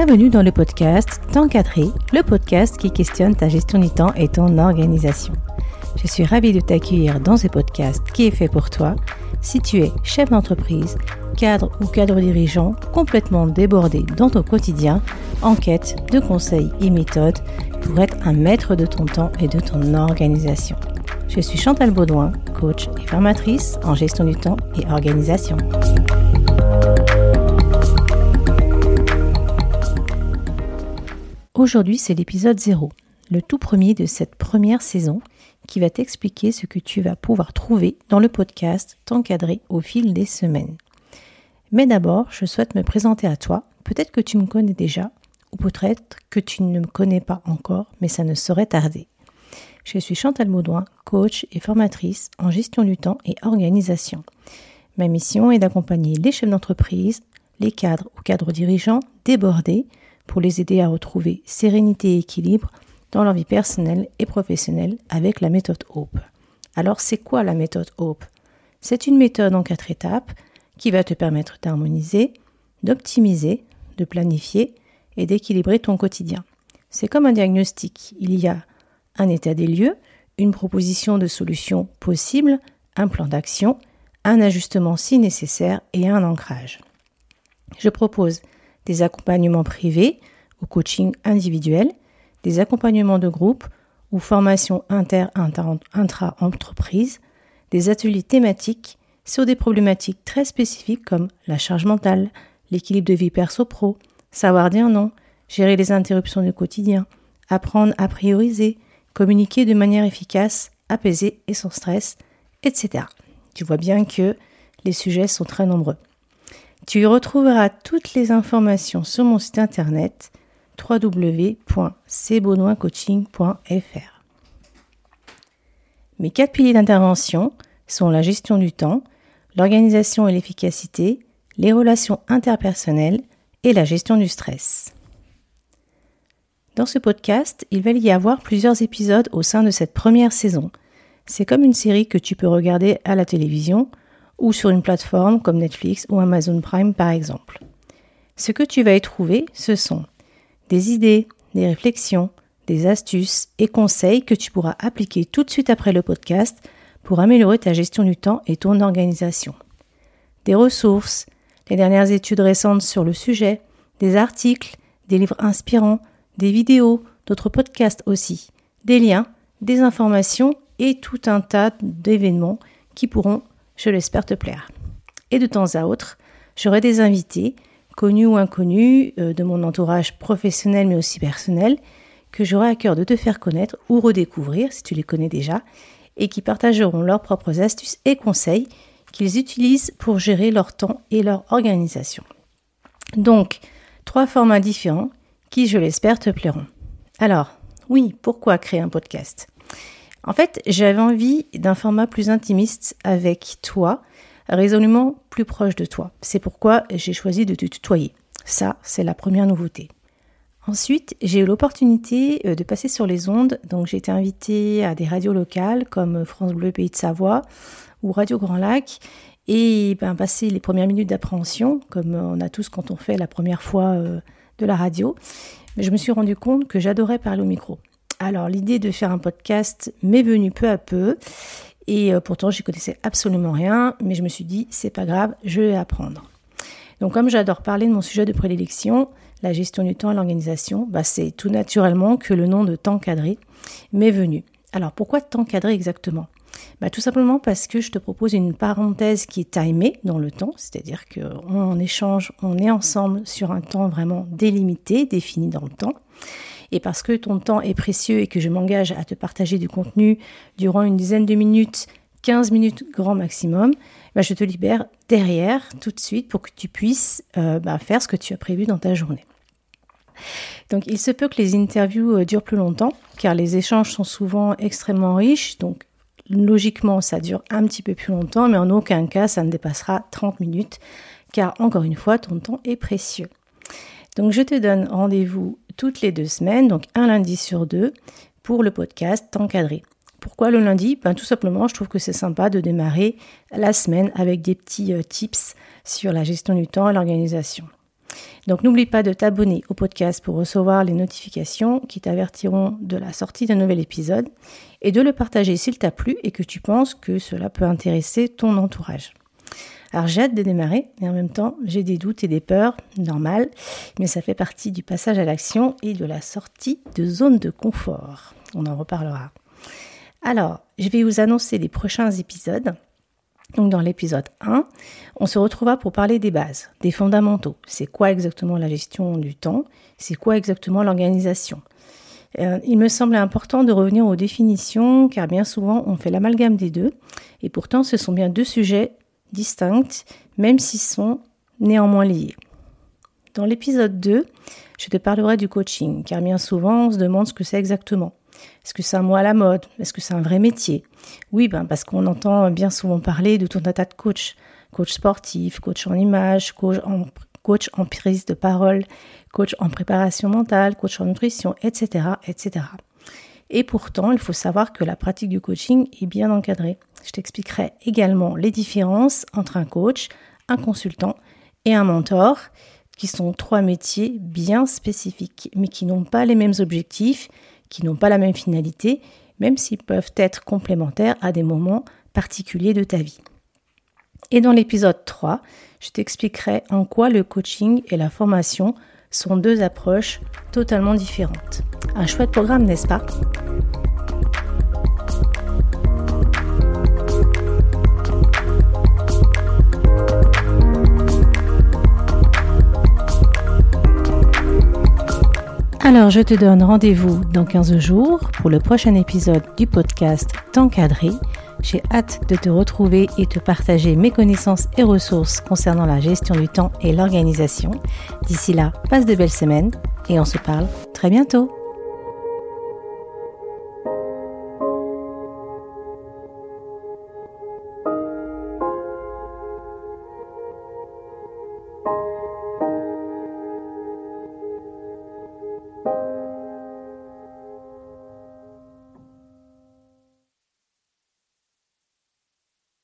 Bienvenue dans le podcast Temps cadré, le podcast qui questionne ta gestion du temps et ton organisation. Je suis ravie de t'accueillir dans ce podcast qui est fait pour toi si tu es chef d'entreprise, cadre ou cadre dirigeant complètement débordé dans ton quotidien en quête de conseils et méthodes pour être un maître de ton temps et de ton organisation. Je suis Chantal Baudouin, coach et formatrice en gestion du temps et organisation. Aujourd'hui, c'est l'épisode 0, le tout premier de cette première saison qui va t'expliquer ce que tu vas pouvoir trouver dans le podcast T'encadrer au fil des semaines. Mais d'abord, je souhaite me présenter à toi. Peut-être que tu me connais déjà, ou peut-être que tu ne me connais pas encore, mais ça ne saurait tarder. Je suis Chantal Maudouin, coach et formatrice en gestion du temps et organisation. Ma mission est d'accompagner les chefs d'entreprise, les cadres ou cadres dirigeants débordés pour les aider à retrouver sérénité et équilibre dans leur vie personnelle et professionnelle avec la méthode HOPE. Alors c'est quoi la méthode HOPE? C'est une méthode en quatre étapes qui va te permettre d'harmoniser, d'optimiser, de planifier et d'équilibrer ton quotidien. C'est comme un diagnostic. Il y a un état des lieux, une proposition de solution possible, un plan d'action, un ajustement si nécessaire et un ancrage. Je propose des accompagnements privés ou coaching individuel, des accompagnements de groupe ou formations inter-intra-entreprises, des ateliers thématiques sur des problématiques très spécifiques comme la charge mentale, l'équilibre de vie perso-pro, savoir dire non, gérer les interruptions du quotidien, apprendre à prioriser, communiquer de manière efficace, apaisée et sans stress, etc. Tu vois bien que les sujets sont très nombreux. Tu retrouveras toutes les informations sur mon site internet www.cbenoitcoaching.fr. Mes quatre piliers d'intervention sont la gestion du temps, l'organisation et l'efficacité, les relations interpersonnelles et la gestion du stress. Dans ce podcast, il va y avoir plusieurs épisodes au sein de cette première saison. C'est comme une série que tu peux regarder à la télévision ou sur une plateforme comme Netflix ou Amazon Prime par exemple. Ce que tu vas y trouver, ce sont des idées, des réflexions, des astuces et conseils que tu pourras appliquer tout de suite après le podcast pour améliorer ta gestion du temps et ton organisation. Des ressources, les dernières études récentes sur le sujet, des articles, des livres inspirants, des vidéos, d'autres podcasts aussi, des liens, des informations et tout un tas d'événements qui pourront, je l'espère, te plaire. Et de temps à autre, j'aurai des invités, connus ou inconnus, euh, de mon entourage professionnel mais aussi personnel, que j'aurai à cœur de te faire connaître ou redécouvrir si tu les connais déjà, et qui partageront leurs propres astuces et conseils qu'ils utilisent pour gérer leur temps et leur organisation. Donc, trois formats différents qui, je l'espère, te plairont. Alors, oui, pourquoi créer un podcast? En fait, j'avais envie d'un format plus intimiste avec toi, résolument plus proche de toi. C'est pourquoi j'ai choisi de te tutoyer. Ça, c'est la première nouveauté. Ensuite, j'ai eu l'opportunité euh, de passer sur les ondes, donc j'ai été invitée à des radios locales comme France Bleu Pays de Savoie ou Radio Grand Lac, et ben, passer les premières minutes d'appréhension, comme on a tous quand on fait la première fois euh, de la radio. Je me suis rendu compte que j'adorais parler au micro. Alors l'idée de faire un podcast m'est venue peu à peu, et euh, pourtant j'y connaissais absolument rien, mais je me suis dit c'est pas grave, je vais apprendre. Donc comme j'adore parler de mon sujet de prédilection, la gestion du temps et l'organisation, bah, c'est tout naturellement que le nom de temps cadré m'est venu. Alors pourquoi temps cadré exactement? Bah, Tout simplement parce que je te propose une parenthèse qui est timée dans le temps, c'est-à-dire qu'on échange, on est ensemble sur un temps vraiment délimité, défini dans le temps. Et parce que ton temps est précieux et que je m'engage à te partager du contenu durant une dizaine de minutes, 15 minutes grand maximum, bah, je te libère derrière tout de suite pour que tu puisses euh, bah, faire ce que tu as prévu dans ta journée. Donc il se peut que les interviews euh, durent plus longtemps car les échanges sont souvent extrêmement riches. Donc logiquement ça dure un petit peu plus longtemps mais en aucun cas ça ne dépassera 30 minutes car encore une fois ton temps est précieux. Donc je te donne rendez-vous toutes les deux semaines, donc un lundi sur deux, pour le podcast Encadré. Pourquoi le lundi? Ben, Tout simplement, je trouve que c'est sympa de démarrer la semaine avec des petits euh, tips sur la gestion du temps et l'organisation. Donc n'oublie pas de t'abonner au podcast pour recevoir les notifications qui t'avertiront de la sortie d'un nouvel épisode et de le partager s'il t'a plu et que tu penses que cela peut intéresser ton entourage. Alors j'ai hâte de démarrer et en même temps j'ai des doutes et des peurs, normal, mais ça fait partie du passage à l'action et de la sortie de zone de confort. On en reparlera. Alors, je vais vous annoncer les prochains épisodes. Donc dans l'épisode 1, on se retrouvera pour parler des bases, des fondamentaux. C'est quoi exactement la gestion du temps? C'est quoi exactement l'organisation? Euh, il me semble important de revenir aux définitions car bien souvent on fait l'amalgame des deux et pourtant ce sont bien deux sujets distincts même s'ils sont néanmoins liés. Dans l'épisode 2, je te parlerai du coaching car bien souvent on se demande ce que c'est exactement. Est-ce que c'est un mot à la mode? Est-ce que c'est un vrai métier? Oui, ben parce qu'on entend bien souvent parler de tout un tas de coachs. Coach sportif, coach en image, coach en, coach en prise de parole, coach en préparation mentale, coach en nutrition, etc., etc. Et pourtant, il faut savoir que la pratique du coaching est bien encadrée. Je t'expliquerai également les différences entre un coach, un consultant et un mentor, qui sont trois métiers bien spécifiques, mais qui n'ont pas les mêmes objectifs, qui n'ont pas la même finalité, même s'ils peuvent être complémentaires à des moments particuliers de ta vie. Et dans l'épisode 3, je t'expliquerai en quoi le coaching et la formation sont deux approches totalement différentes. Un chouette programme, n'est-ce pas? Alors, je te donne rendez-vous dans 15 jours pour le prochain épisode du podcast T'encadrer j'ai hâte de te retrouver et te partager mes connaissances et ressources concernant la gestion du temps et l'organisation. D'ici là, passe de belles semaines et on se parle très bientôt.